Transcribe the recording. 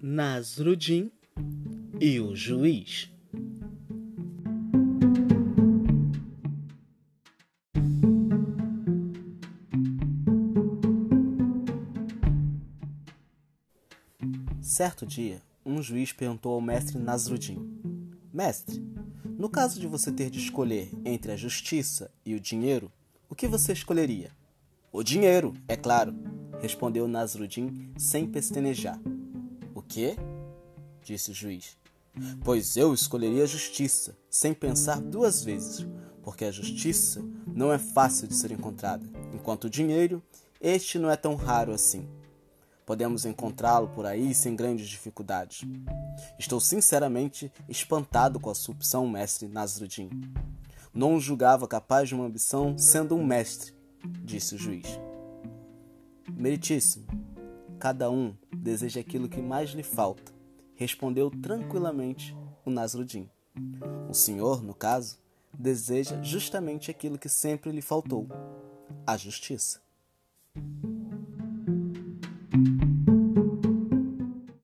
Nasrudim e o juiz. Certo dia, um juiz perguntou ao mestre Nasrudim: Mestre, no caso de você ter de escolher entre a justiça e o dinheiro, o que você escolheria? O dinheiro, é claro, respondeu Nasrudim sem pestanejar. O quê? disse o juiz. Pois eu escolheria a justiça, sem pensar duas vezes, porque a justiça não é fácil de ser encontrada, enquanto o dinheiro, este não é tão raro assim. Podemos encontrá-lo por aí sem grandes dificuldades. Estou sinceramente espantado com a sua opção, mestre Nasruddin. Não julgava capaz de uma ambição sendo um mestre, disse o juiz. Meritíssimo, cada um deseja aquilo que mais lhe falta, respondeu tranquilamente o Nasruddin. O senhor, no caso, deseja justamente aquilo que sempre lhe faltou: a justiça.